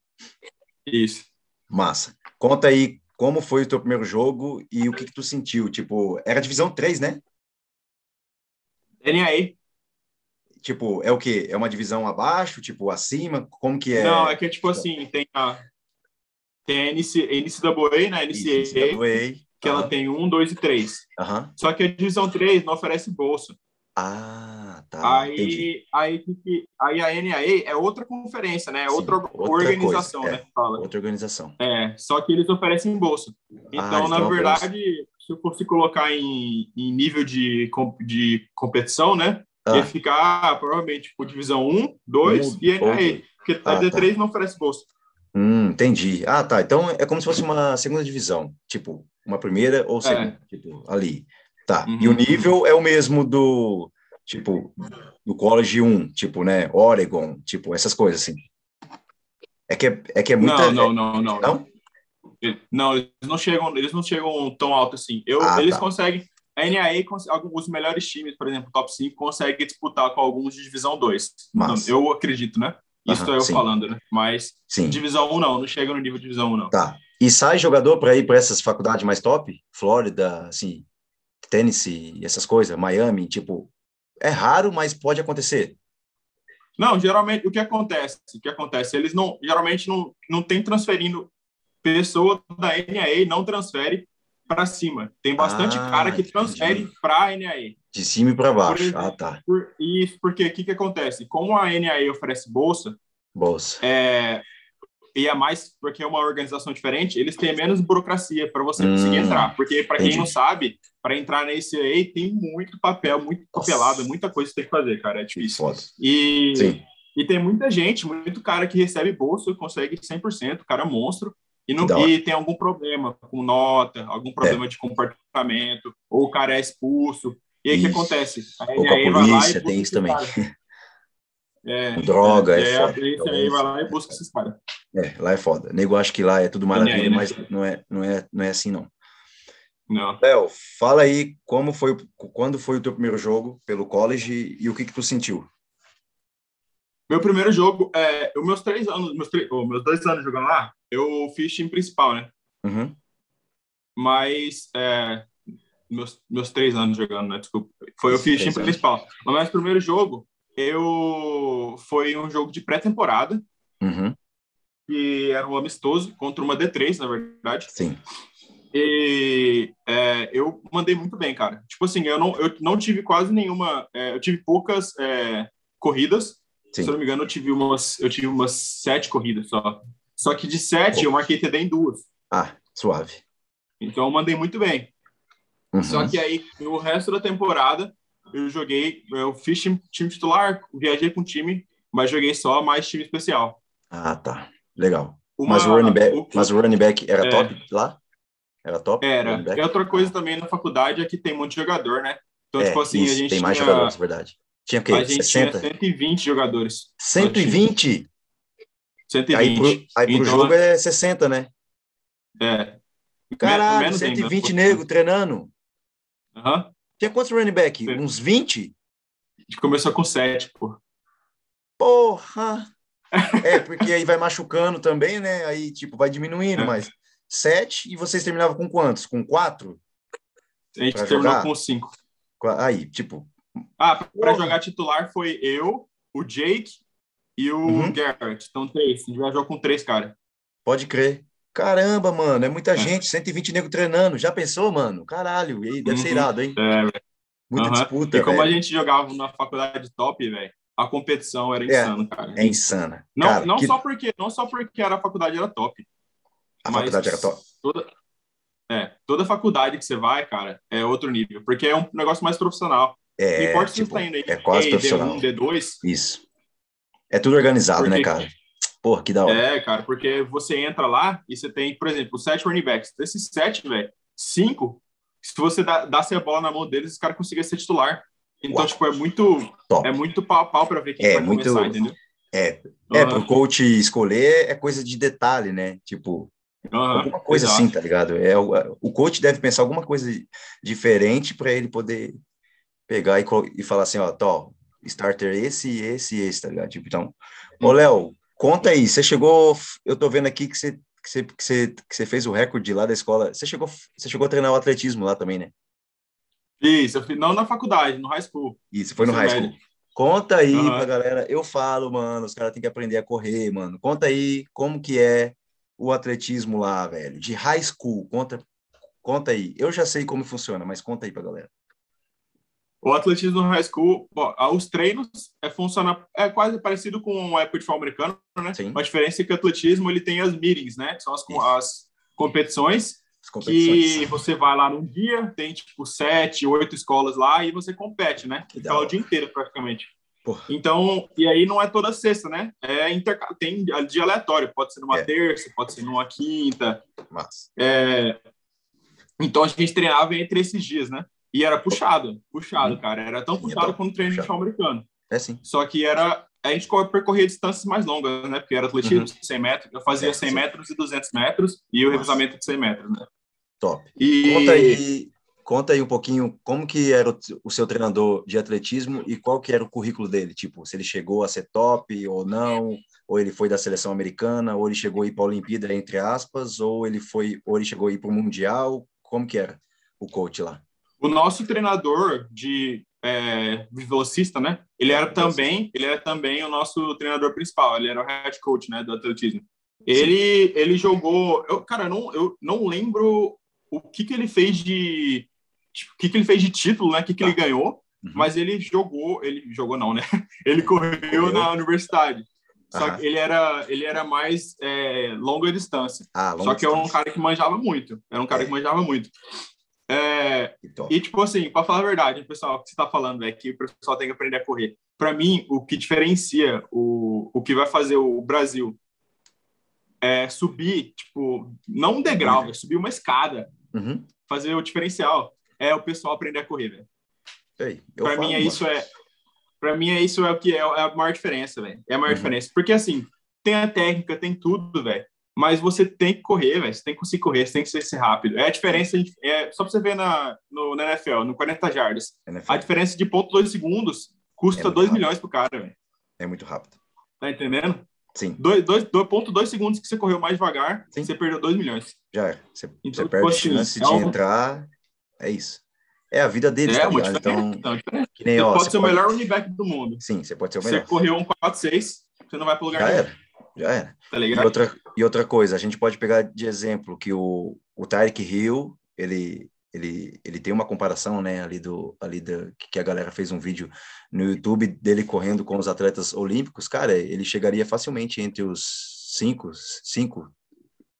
Isso. Massa. Conta aí como foi o teu primeiro jogo e o que que tu sentiu? Tipo, era divisão 3, né? NAA. Tipo, é o quê? É uma divisão abaixo, tipo, acima? Como que é? Não, é que, tipo assim, tem a, tem a NC, NCAA, né? NCAA, NCAA que ela tem um, dois e três. Uhum. Só que a divisão 3 não oferece bolsa. Ah, tá. Aí, aí, aí a NAA é outra conferência, né? É outra, organização, coisa, né? É, fala. Outra organização. É, só que eles oferecem bolsa. Então, ah, na verdade, se eu fosse colocar em, em nível de, de competição, né? Ah. Ia ficar provavelmente por divisão 1, 2 um, e NAE, porque a ah, D3 tá. não oferece bolsa. Hum, entendi. Ah, tá. Então é como se fosse uma segunda divisão, tipo, uma primeira ou é. segunda, é. tipo, ali. Tá. Uhum. E o nível é o mesmo do, tipo, do College 1, tipo, né, Oregon, tipo, essas coisas assim. É que é, é, que é muita... Não, não, não, não. Não? Não, eles não chegam, eles não chegam tão alto assim. Eu, ah, eles tá. conseguem a NAA, os melhores times, por exemplo, top 5, consegue disputar com alguns de divisão 2. Mas... Eu acredito, né? Isso uhum, eu sim. falando, né? Mas sim. divisão 1 não, não chega no nível de divisão 1 não. Tá. E sai jogador para ir para essas faculdades mais top? Flórida, assim, Tennessee, essas coisas, Miami, tipo, é raro, mas pode acontecer. Não, geralmente o que acontece? O que acontece? Eles não geralmente não não tem transferindo pessoa da NAA não transfere para cima. Tem bastante ah, cara que transfere para a NAE. De cima e para baixo. Por, ah, tá. Por, isso porque o que, que acontece? Como a NAE oferece bolsa, bolsa. É, e é mais porque é uma organização diferente, eles têm menos burocracia para você hum, conseguir entrar. Porque, para quem não sabe, para entrar na NCAA tem muito papel, muito papelado, muita coisa que tem que fazer, cara. É difícil. E, Sim. e tem muita gente, muito cara que recebe bolsa, consegue 100%, cara é monstro. E, não, e tem algum problema com nota, algum problema é. de comportamento, ou o cara é expulso. E aí o que acontece? A ou com a polícia, tem isso também. [LAUGHS] É, Droga, é, é, é foda. A aí vai lá e busca esses caras. É, lá é foda. Nego acho que lá é tudo maravilha, né? mas não é, não, é, não é assim, não. Não. Léo, fala aí como foi, quando foi o teu primeiro jogo pelo college e o que que tu sentiu? Meu primeiro jogo, é, os meus três anos, meus, três, oh, meus dois anos jogando lá, eu fiz time principal, né? Uhum. Mas, é, meus, meus três anos jogando, né? Desculpa. Foi, eu fiz time principal. Mas meu primeiro jogo, eu foi um jogo de pré-temporada. Uhum. que era um amistoso contra uma D3, na verdade. Sim. E é, eu mandei muito bem, cara. Tipo assim, eu não, eu não tive quase nenhuma. É, eu tive poucas é, corridas. Sim. Se eu não me engano, eu tive umas, eu tive umas sete corridas só. Só que de sete oh. eu marquei TD em duas. Ah, suave. Então eu mandei muito bem. Uhum. Só que aí, o resto da temporada, eu joguei, eu fiz time, time titular, viajei com o time, mas joguei só mais time especial. Ah, tá. Legal. Uma, mas, o running back, o, mas o running back era é, top lá? Era top? Era. E outra coisa também na faculdade é que tem muito jogador, né? Então, é, tipo assim, isso, a gente tem mais tinha, jogadores, verdade. Tinha o quê? A gente 60? tinha 120 jogadores. 120? 120. Aí pro, aí pro então, jogo é 60, né? É. Caralho, Menos 120 ainda. nego treinando. Aham. Uhum. Tinha quantos running back? Sim. Uns 20? A gente começou com 7, pô. Porra! [LAUGHS] é, porque aí vai machucando também, né? Aí, tipo, vai diminuindo, é. mas sete e vocês terminavam com quantos? Com quatro? A gente terminou jogar? com cinco. Aí, tipo. Ah, para jogar titular foi eu, o Jake e o uhum. Garrett. Então, três. A gente viajou com três, cara. Pode crer. Caramba, mano, é muita é. gente, 120 nego treinando. Já pensou, mano? Caralho, e deve uhum. ser irado, hein? É, Muita uhum. disputa. E como véio. a gente jogava na faculdade top, velho, a competição era é, insana, cara. É insana. Não, cara, não, que... só porque, não só porque era, a faculdade era top. A faculdade era top. Toda, é, toda faculdade que você vai, cara, é outro nível, porque é um negócio mais profissional. É, não importa tipo, se você tá indo aí, é quase profissional. D1, D2. Isso. É tudo organizado, né, porque, né, cara? Porra, que da hora. É, cara, porque você entra lá e você tem, por exemplo, sete running backs. Desses sete, velho, cinco, se você dá, dá a bola na mão deles, os caras conseguem ser titular. Então, Uau. tipo, é muito, Top. é muito pau, pau para ver quem é, vai muito, começar, entendeu? É, uhum. é pro coach escolher é coisa de detalhe, né? Tipo, uhum, alguma coisa exato. assim, tá ligado? É, o, o coach deve pensar alguma coisa diferente para ele poder pegar e, e falar assim, ó, tó, starter esse, esse e esse, tá ligado? Tipo, então, ô Léo, conta aí, você chegou, eu tô vendo aqui que você, que você, que você, que você fez o recorde lá da escola, você chegou, você chegou a treinar o atletismo lá também, né? Isso, eu fiz, não na faculdade, no high school. Isso, foi no high school. Conta aí uhum. pra galera. Eu falo, mano, os caras têm que aprender a correr, mano. Conta aí como que é o atletismo lá, velho, de high school. Conta, conta aí. Eu já sei como funciona, mas conta aí pra galera. O atletismo no high school, bom, os treinos é, funciona, é quase parecido com o época de futebol americano, né? Sim. A diferença é que o atletismo ele tem as meetings, né? Que são as, as competições que você vai lá num dia, tem tipo sete, oito escolas lá e você compete, né? Que então, o dia inteiro praticamente. Porra. Então, e aí não é toda sexta, né? É inter... tem dia aleatório, pode ser numa é. terça, pode ser numa quinta. Mas... É... Então a gente treinava entre esses dias, né? E era puxado, puxado, hum. cara. Era tão puxado quanto o treino de futebol americano. É sim. Só que era a gente percorria distâncias mais longas, né? Porque era atletismo uhum. 100 metros, eu fazia 100 metros e 200 metros e o revezamento de 100 metros, né? Top. E... Conta aí, conta aí um pouquinho como que era o, o, seu treinador de atletismo e qual que era o currículo dele, tipo, se ele chegou a ser top ou não, ou ele foi da seleção americana, ou ele chegou a ir para a Olimpíada, entre aspas, ou ele foi, ou ele chegou a ir para o Mundial, como que era o coach lá? O nosso treinador de é, velocista, né? Ele era também, ele era também o nosso treinador principal. Ele era o head coach, né, do atletismo. Ele, ele jogou, eu, cara, eu não, eu não lembro o que que ele fez de, tipo, o que que ele fez de título, né? O que que tá. ele ganhou? Uhum. Mas ele jogou, ele jogou não, né? [LAUGHS] Ele correu, correu. na universidade. Só uhum. que ele era, ele era mais é, longa distância. Ah, longa Só que era um cara que manjava muito. Era um cara é. que manjava muito. É, e, tipo assim, para falar a verdade, pessoal, o que você está falando é que o pessoal tem que aprender a correr. Para mim, o que diferencia o, o que vai fazer o Brasil é subir, tipo, não um degrau, é subir uma escada, uhum. fazer o diferencial, é o pessoal aprender a correr, velho. Para mim, é isso é. Para mim, é isso é o que é, é a maior diferença, velho. É a maior uhum. diferença. Porque, assim, tem a técnica, tem tudo, velho mas você tem que correr, velho. Você tem que conseguir correr, você tem que ser, rápido. É a diferença, é, só pra você ver na, no, na NFL, no 40 jardas. NFL. A diferença de ponto segundos custa 2 é milhões pro cara, velho. É muito rápido. Tá entendendo? Sim. 2,2 segundos que você correu mais devagar, Sim. você perdeu 2 milhões. Já é. Você, então, você perde a assim, chance é de entrar. É isso. É a vida deles, é, tá ligado? Então, então que nem, você ó, pode você ser pode... o melhor running back do mundo. Sim, você pode ser o melhor. Você correu um 4-6, você não vai pro lugar Já nenhum. Já era. Tá e, outra, e outra coisa, a gente pode pegar de exemplo que o, o Tyreek Hill, ele, ele, ele tem uma comparação, né, ali do, ali da, que a galera fez um vídeo no YouTube dele correndo com os atletas olímpicos, cara, ele chegaria facilmente entre os cinco, cinco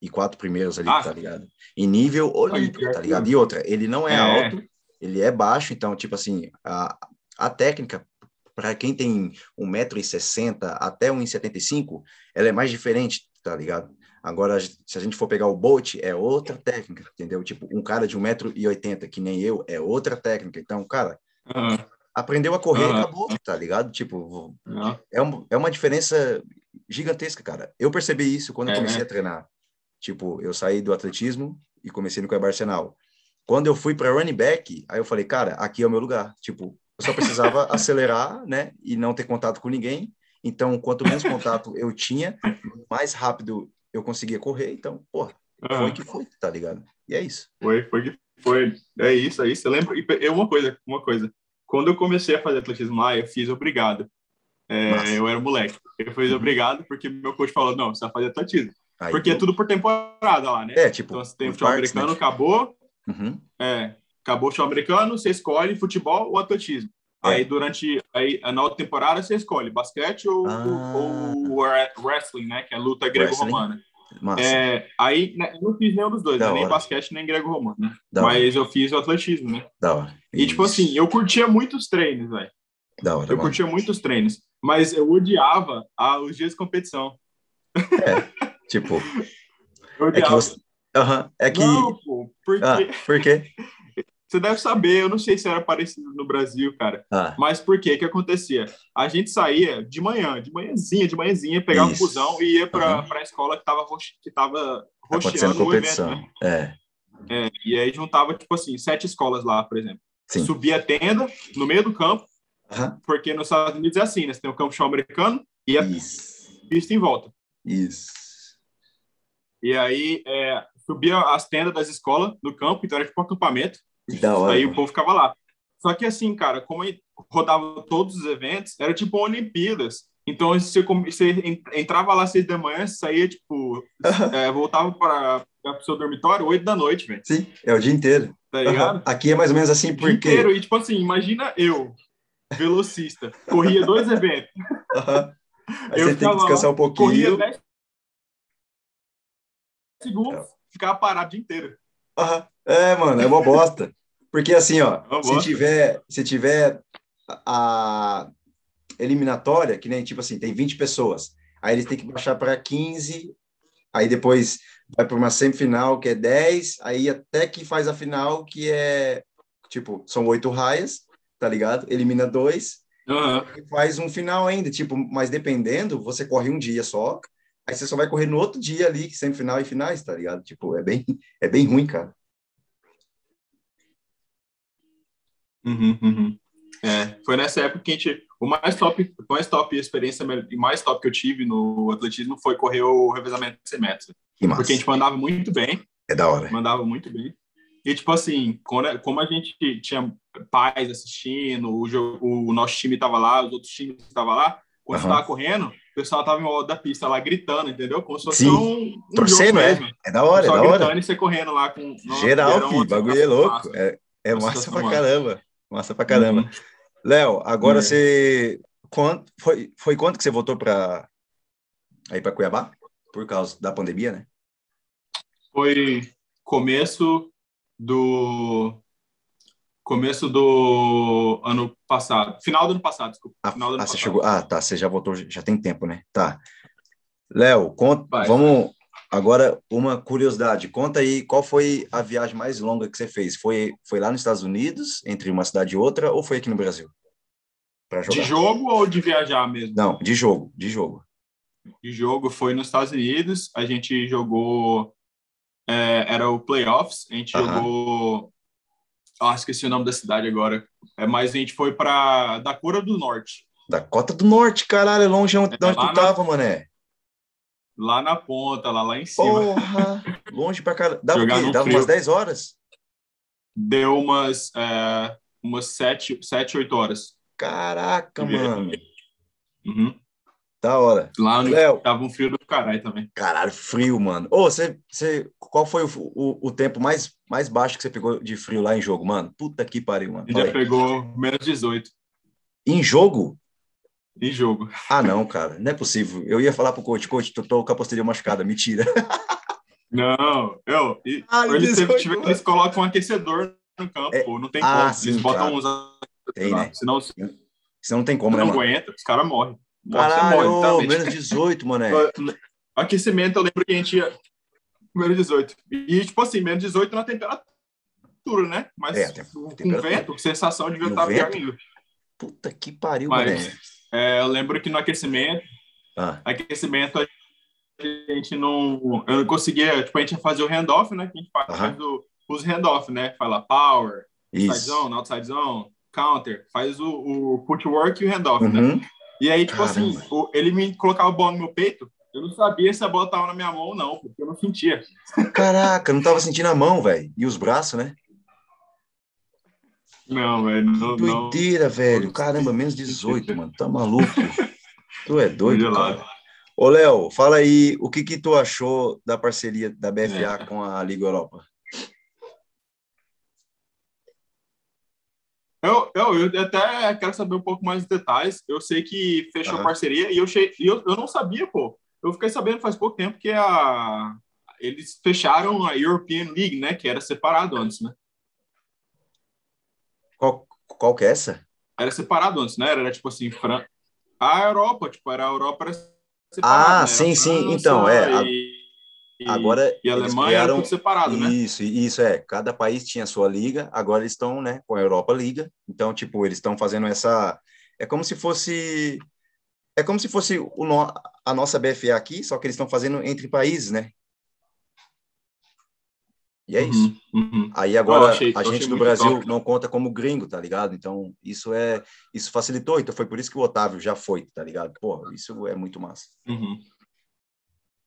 e quatro primeiros ali, ah, tá ligado? Em nível olímpico, tá ligado? E outra, ele não é, é, alto, ele é baixo, então, tipo assim, a, a técnica, para quem tem 1,60m até 1,75m, ela é mais diferente, tá ligado? Agora, se a gente for pegar o Bolt, é outra técnica, entendeu? Tipo, um cara de 1,80m, que nem eu, é outra técnica. Então, cara, uhum. aprendeu a correr uhum. acabou, tá ligado? Tipo, uhum. é, um, é uma diferença gigantesca, cara. Eu percebi isso quando é, eu comecei né? a treinar. Tipo, eu saí do atletismo e comecei no Cuiabá Arsenal. Quando eu fui para running back, aí eu falei, cara, aqui é o meu lugar. Tipo, eu só precisava acelerar, né, e não ter contato com ninguém. Então, quanto menos [LAUGHS] contato eu tinha, mais rápido eu conseguia correr. Então, pô, uhum. foi que foi, tá ligado? E é isso. Foi, foi que foi. É isso, é isso. Eu lembro, e uma coisa, uma coisa. Quando eu comecei a fazer atletismo lá, eu fiz obrigado. É, eu era moleque. Eu fiz uhum. obrigado porque meu coach falou: não, você vai fazer atletismo. Aí, Porque é tudo por temporada lá, né? É, tipo, então, você tem futebol americano, né? acabou. Uhum. É, acabou o futebol americano, você escolhe futebol ou atletismo. É. Aí, durante aí, na outra temporada, você escolhe basquete ou, ah. ou, wrestling, né? Que é luta grego-romana. É, aí, né, eu não fiz nenhum dos dois, né? nem basquete, nem grego-romano, né? Mas hora. eu fiz o atletismo, né? Da hora. E, tipo assim, eu curtia muitos treinos, velho. Da hora, Eu mano. curtia muitos treinos, mas eu odiava ah, os dias de competição. É. Tipo. [LAUGHS] É que você. Uhum, é que. Não, pô, por ah, quê? por quê? [LAUGHS] Você deve saber, eu não sei se era parecido no Brasil, cara. Ah. Mas por quê? O que acontecia? A gente saía de manhã, de manhãzinha, de manhãzinha, pegava Isso. um busão e ia para uhum. a escola que tava, que tava rocheando o evento. Né? É. é. E aí juntava, tipo assim, sete escolas lá, por exemplo. Sim. Subia a tenda no meio do campo, uhum. porque nos Estados Unidos é assim, né? Você tem o campo chão americano e a pista em volta. Isso. E aí é, subia as tendas das escolas no campo, então era tipo um acampamento. Da hora, aí o povo ficava lá. Só que assim, cara, como rodava todos os eventos, era tipo Olimpíadas. Então você, você entrava lá às seis da manhã, saía, tipo, [LAUGHS] é, voltava para o seu dormitório oito da noite, velho. Sim, é o dia inteiro. Tá ligado? Aqui é mais ou menos assim, porque... O dia inteiro, e tipo assim, imagina eu, velocista, corria dois eventos. Uhum. Aí eu você tem que descansar um pouquinho. Corria 10 segundos, é. ficava parado o dia inteiro. Uhum. É, mano, é uma bosta. Porque assim, ó, é se tiver, se tiver a eliminatória, que nem tipo assim, tem 20 pessoas, aí eles têm que baixar para 15, aí depois vai para uma semifinal que é 10, aí até que faz a final que é tipo, são oito raias, tá ligado? Elimina dois, uhum. e faz um final ainda, tipo, mas dependendo, você corre um dia só, Aí você só vai correr no outro dia ali, semifinal e finais, tá ligado? Tipo, é bem, é bem ruim, cara. Uhum, uhum. É, foi nessa época que a gente. O mais top, o mais top experiência e mais top que eu tive no atletismo foi correr o revezamento de 100 metros. Porque a gente mandava muito bem. É da hora. Mandava muito bem. E, tipo assim, quando, como a gente tinha pais assistindo, o, o nosso time estava lá, os outros times estavam lá, quando uhum. estava correndo, o pessoal tava em volta da pista lá gritando, entendeu? Como se fosse Sim. um, um Torcendo, é. Mesmo. É da hora, é da hora. e você correndo lá com... Geral, filho, bagulho é louco. Massa. É, é massa pra caramba. Massa pra caramba. Uhum. Léo, agora é. você... Quanto, foi, foi quanto que você voltou para aí para Cuiabá? Por causa da pandemia, né? Foi começo do começo do ano passado, final do ano passado, desculpa. Ah, final do ano ah, você chegou. Ah, tá, você já voltou, já tem tempo, né? Tá. Léo, conta, vamos agora uma curiosidade. Conta aí qual foi a viagem mais longa que você fez? Foi foi lá nos Estados Unidos, entre uma cidade e outra, ou foi aqui no Brasil? De jogo ou de viajar mesmo? Não, de jogo, de jogo. De jogo foi nos Estados Unidos, a gente jogou é, era o playoffs, a gente uh -huh. jogou ah, esqueci o nome da cidade agora. É, mas a gente foi para Dakota do Norte. Dakota do Norte, caralho, é longe onde, é, onde tu tava, na... mané. Lá na ponta, lá, lá em cima. Porra, [LAUGHS] longe pra caralho. Dava, o quê? Dava umas 10 horas? Deu umas, é, umas 7, 7, 8 horas. Caraca, mano. Uhum. Da hora. Lá no Léo, tava um frio do caralho também. Caralho, frio, mano. Ô, você, você, qual foi o, o, o, tempo mais, mais baixo que você pegou de frio lá em jogo, mano? Puta que pariu, mano. Já pegou menos 18. Em jogo? Em jogo. Ah, não, cara. Não é possível. Eu ia falar pro coach, coach, tô, tô com a posterior machucada. Mentira. [LAUGHS] Não, eu. E, ah, eles, eles, eles colocam um aquecedor no campo, é, não tem ah, como. Sim, eles botam claro. uns. Tem, né? Senão, senão não tem como, não né? Não aguenta, os caras morrem. Caralho, morre, menos 18, mané. [LAUGHS] Aquecimento, eu lembro que a gente ia. Menos 18. E, tipo assim, menos 18 na temperatura, né? Mas é, com vento, sensação de vento pior ainda. Puta que pariu, Mas, mané. É, eu lembro que no aquecimento, ah. aquecimento a gente não. Eu não conseguia. Tipo, a gente ia fazer o handoff, né? Que a gente faz uh -huh. o, os handoff, né? Fala power, Isso. inside zone, outside zone, counter, faz o, o footwork e o handoff, né? uhum. né? E aí, tipo assim, Caramba. assim, ele me colocava a bola no meu peito, eu não sabia se a bola tava na minha mão ou não, porque eu não sentia. Caraca, não tava sentindo a mão, velho. E os braços, né? Não, velho. Não, Doideira, não. velho. Caramba, menos 18, mano. Tá maluco? tu é doido, cara. Ô, Léo, fala aí, o que que tu achou da parceria da BFA é. com a Liga Europa? Eu, eu, eu, até quero saber um pouco mais de detalhes. Eu sei que fechou uhum. parceria e eu, che... eu, eu não sabia, pô. Eu fiquei sabendo faz pouco tempo que a... eles fecharam a European League, né? Que era separado antes, né? Qual, que é essa? Era separado antes, né? Era tipo assim, Fran... a Europa, tipo, era a Europa era separada. Ah, né? sim, sim. Então, é. E... Agora e a Alemanha criaram... tudo separado, né? Isso, isso é. Cada país tinha sua liga, agora eles estão, né, com a Europa Liga. Então, tipo, eles estão fazendo essa é como se fosse é como se fosse o no... a nossa BFA aqui, só que eles estão fazendo entre países, né? E é uhum, isso. Uhum. Aí agora achei, a gente do Brasil top. não conta como gringo, tá ligado? Então isso é isso facilitou. Então foi por isso que o Otávio já foi, tá ligado? Pô, isso é muito massa. Uhum.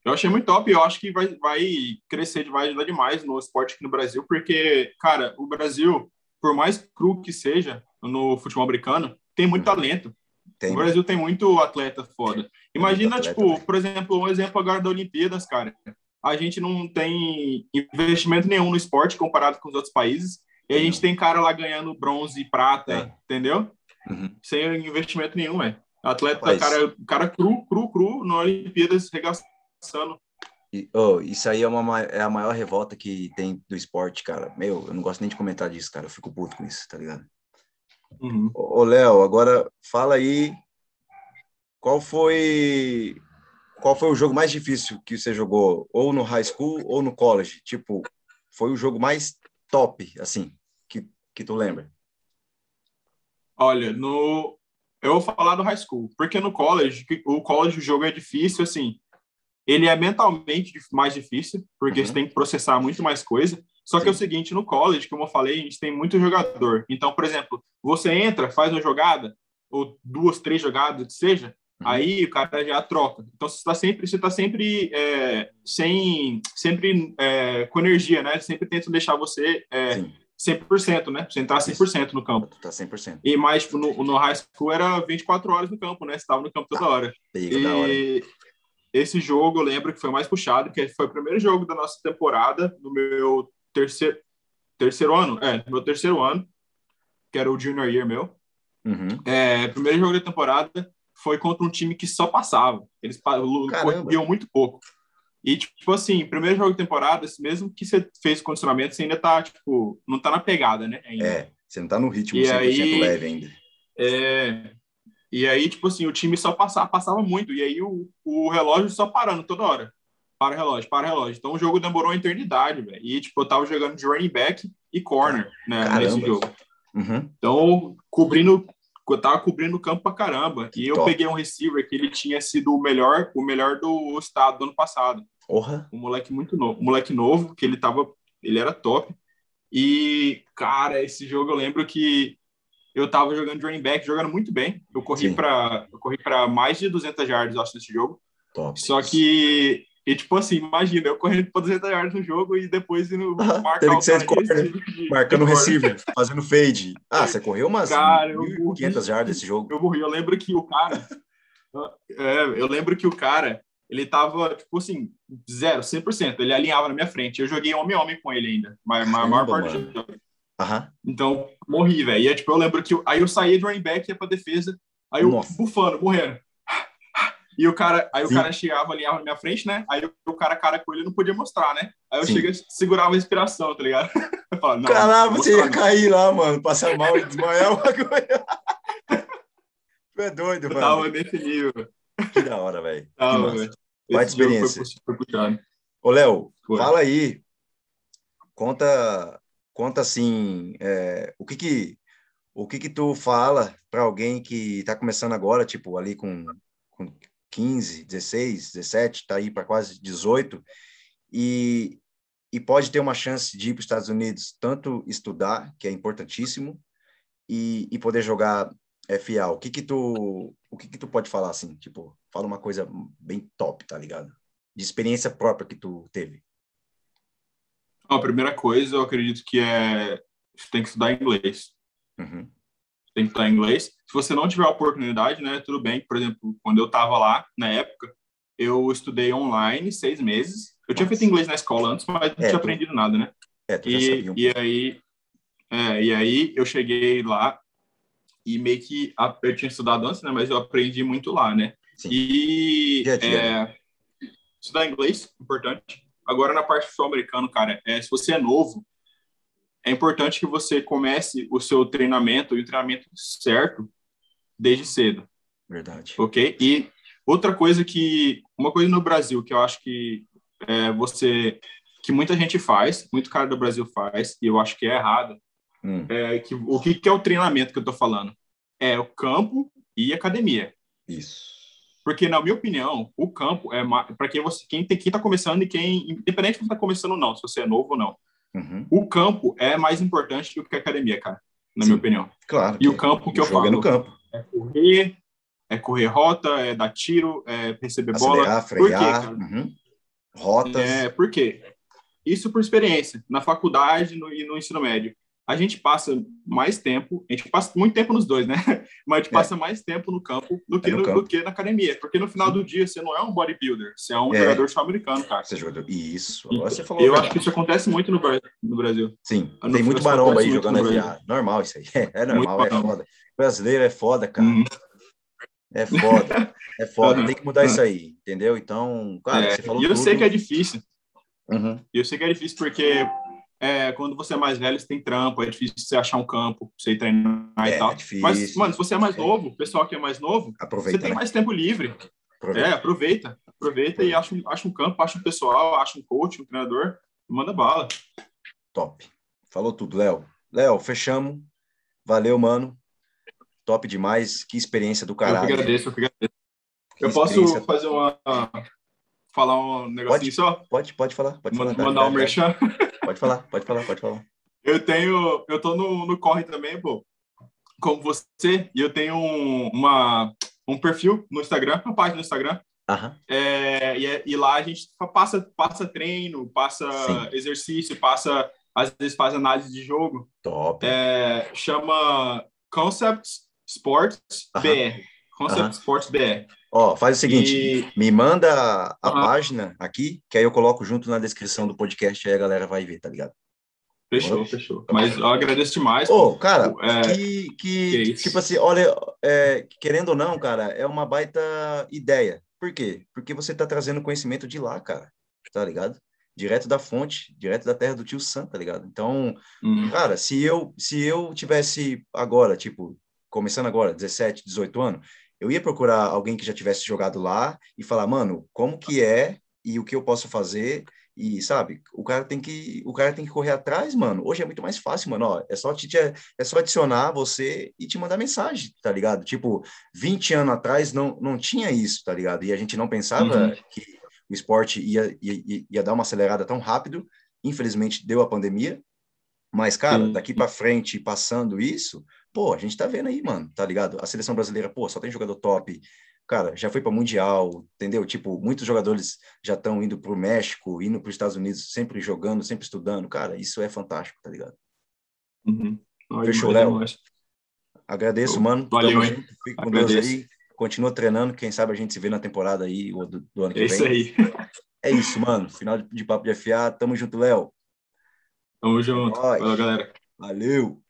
Eu achei muito top eu acho que vai, vai crescer, vai ajudar demais no esporte aqui no Brasil, porque, cara, o Brasil, por mais cru que seja no futebol americano, tem muito uhum. talento. Tem. O Brasil tem muito atleta foda. Imagina, atleta, tipo, né? por exemplo, um exemplo agora da Olimpíadas, cara. A gente não tem investimento nenhum no esporte comparado com os outros países. E a gente tem cara lá ganhando bronze e prata, é. entendeu? Uhum. Sem investimento nenhum, é. Atleta, Mas... cara, cara cru, cru, cru, na Olimpíadas, regaçando. E, oh, isso aí é, uma, é a maior revolta que tem do esporte, cara. Meu, eu não gosto nem de comentar disso, cara. Eu fico puto com isso, tá ligado? Uhum. Ô, Léo, agora fala aí qual foi qual foi o jogo mais difícil que você jogou, ou no high school ou no college? Tipo, foi o jogo mais top, assim, que, que tu lembra? Olha, no eu vou falar do high school, porque no college, o college o jogo é difícil, assim, ele é mentalmente mais difícil, porque uhum. você tem que processar muito mais coisa. Só Sim. que é o seguinte, no college, como eu falei, a gente tem muito jogador. Então, por exemplo, você entra, faz uma jogada, ou duas, três jogadas, que seja, uhum. aí o cara já troca. Então, você está sempre, você tá sempre é, sem, sempre é, com energia, né? Sempre tenta deixar você é, 100%, né? Você entrar 100% no campo. Tá 100%. E mais, tipo, no, no high school era 24 horas no campo, né? Você estava no campo toda hora. e, da hora esse jogo eu lembro que foi mais puxado, que foi o primeiro jogo da nossa temporada, no meu terceiro, terceiro ano, é, no meu terceiro ano, que era o junior year meu. Uhum. É, primeiro jogo da temporada foi contra um time que só passava. Eles corriam muito pouco. E, tipo assim, primeiro jogo de temporada, mesmo que você fez condicionamento, você ainda tá, tipo, não tá na pegada, né? Ainda. É, você não tá no ritmo e 100% aí, leve ainda. É, e aí, tipo assim, o time só passava, passava muito. E aí o, o relógio só parando toda hora. Para o relógio, para o relógio. Então o jogo demorou uma eternidade, velho. E, tipo, eu tava jogando de running back e corner, né, caramba. nesse jogo. Uhum. Então, cobrindo, eu tava cobrindo o campo pra caramba. E eu Top. peguei um receiver que ele tinha sido o melhor, o melhor do estado do ano passado. Porra. Um moleque muito novo, um moleque novo, que ele tava, ele era top. E, cara, esse jogo eu lembro que eu tava jogando running back, jogando muito bem. Eu corri para eu corri para mais de 200 yards, acho, nesse jogo. Top. Só que e tipo assim, imagina, eu correndo para 200 yards no jogo e depois indo marcar Teve que ser corner, marcando receiver, [LAUGHS] fazendo fade. Ah, você correu umas cara, 1.500 jardas esse jogo. Eu morri. Eu lembro que o cara É, eu lembro que o cara, ele tava, tipo assim, zero, 100%. Ele alinhava na minha frente. Eu joguei homem-homem com ele ainda, mas a maior parte do jogo. Uhum. Então, morri, velho. E é, tipo, eu lembro que eu, aí eu saía de running back, ia pra defesa, aí eu Nossa. bufando, morrendo. E o cara, aí Sim. o cara chegava, alinhava na minha frente, né? Aí o cara, cara com ele, não podia mostrar, né? Aí eu Sim. segurava a respiração, tá ligado? [LAUGHS] Eu falava, não, Caramba, você ia não. cair lá, mano, passar mal e desmaiar uma [LAUGHS] coisa. Tu é doido, eu mano. tava nesse nível. Que da hora, velho. Tava, velho. Baita experiência. Foi, foi Ô, Léo, fala aí. Conta, conta assim, é, o que que o que que tu fala para alguém que está começando agora, tipo, ali com, com 15, 16, 17, está aí para quase 18, e, e pode ter uma chance de ir para os Estados Unidos, tanto estudar, que é importantíssimo, e, e poder jogar FA. O que que tu, o que que tu pode falar assim? Tipo, fala uma coisa bem top, tá ligado? De experiência própria que tu teve. A primeira coisa, eu acredito que é você tem que estudar inglês. Uhum tem que estar em inglês. Se você não tiver a oportunidade, né, tudo bem. Por exemplo, quando eu estava lá, na época, eu estudei online seis meses. Eu tinha feito inglês na escola antes, mas não é, tinha tu... aprendido nada, né? É, e, um e aí, é, e aí eu cheguei lá e meio que eu tinha estudado antes, né? Mas eu aprendi muito lá, né? Sim. E dia dia, é, né? estudar inglês, importante. Agora na parte sul-americano, cara, é, se você é novo, é importante que você comece o seu treinamento e o treinamento certo desde cedo. Verdade. Ok? E outra coisa que, uma coisa no Brasil que eu acho que é, você, que muita gente faz, muito cara do Brasil faz, e eu acho que é errado, hum. é que o que, que é o treinamento que eu estou falando? É o campo e academia. Isso. Porque, na minha opinião, o campo é para quem você, quem está começando e quem, independente se você está começando ou não, se você é novo ou não. Uhum. O campo é mais importante do que a academia, cara, na Sim, minha opinião. Claro. E o campo que eu falo é no campo. é correr, é correr rota, é dar tiro, é receber Acelerar, bola. Frear, por quê, uhum. Rotas. É, por quê? Isso por experiência, na faculdade no, e no ensino médio a gente passa mais tempo, a gente passa muito tempo nos dois, né? [LAUGHS] Mas a gente é. passa mais tempo no campo do que, é no, no campo. do que na academia. Porque no final do dia você não é um bodybuilder, você é um é. jogador sul-americano, cara. Você é jogador. Isso. Agora você falou. Eu acho que isso acontece muito no, no Brasil. Sim. No Tem muito maromba aí jogando FA. Normal isso aí. [LAUGHS] É, normal, é foda. O brasileiro é foda, cara. Uhum. É foda. [LAUGHS] É foda. Uhum. Tem que mudar isso aí, entendeu? Então, cara, é. você falou. E eu tudo. sei que é difícil. Uhum. Eu sei que é difícil porque é, quando você é mais velho, você tem trampo, é difícil você achar um campo, você ir treinar é, e tal. É Mas, mano, se você é mais é. novo, o pessoal que é mais novo, aproveita, você tem né? mais tempo livre. Aproveita. É, aproveita. Aproveita e acha, acha um campo, acha um pessoal, acha um coach, um treinador, manda bala. Top. Falou tudo, Léo. Léo, fechamos. Valeu, mano. Top demais. Que experiência do caralho. Eu que agradeço, eu que agradeço. Que eu posso fazer uma. Falar um negocinho pode, só? Pode, pode falar. Pode falar mandar um merchan. Pode falar, pode falar, pode falar. Eu tenho, eu tô no, no corre também, pô, como você, e eu tenho um, uma, um perfil no Instagram, uma página no Instagram. Uhum. É, e, é, e, lá a gente passa, passa treino, passa Sim. exercício, passa, às vezes faz análise de jogo. Top. É, chama Concepts Sports uhum. BR. Concept uhum. Sports BR. Ó, faz o seguinte, e... me manda a uhum. página aqui, que aí eu coloco junto na descrição do podcast, aí a galera vai ver, tá ligado? Fechou, fechou. Mas eu agradeço demais. Ô, oh, cara, é... que, que, que tipo assim, olha, é, querendo ou não, cara, é uma baita ideia. Por quê? Porque você tá trazendo conhecimento de lá, cara, tá ligado? Direto da fonte, direto da terra do tio Sam, tá ligado? Então, uhum. cara, se eu, se eu tivesse agora, tipo, começando agora, 17, 18 anos, eu ia procurar alguém que já tivesse jogado lá e falar, mano, como que é e o que eu posso fazer e sabe, o cara tem que o cara tem que correr atrás, mano. Hoje é muito mais fácil, mano, ó, é só te é só adicionar você e te mandar mensagem, tá ligado? Tipo, 20 anos atrás não não tinha isso, tá ligado? E a gente não pensava uhum. que o esporte ia, ia, ia dar uma acelerada tão rápido. Infelizmente deu a pandemia, mas cara, daqui para frente passando isso, pô, a gente tá vendo aí, mano, tá ligado? A seleção brasileira, pô, só tem jogador top. Cara, já foi para mundial, entendeu? Tipo, muitos jogadores já estão indo para o México, indo para os Estados Unidos, sempre jogando, sempre estudando. Cara, isso é fantástico, tá ligado? Uhum. Fechou, Léo? Agradeço, mano. Valeu, hein? Fique com Deus aí. continua treinando, quem sabe a gente se vê na temporada aí do, do ano que é vem. Isso aí. É isso, mano. Final de, de papo de FA. Tamo junto, Léo. Tamo junto. É Valeu, galera. Valeu.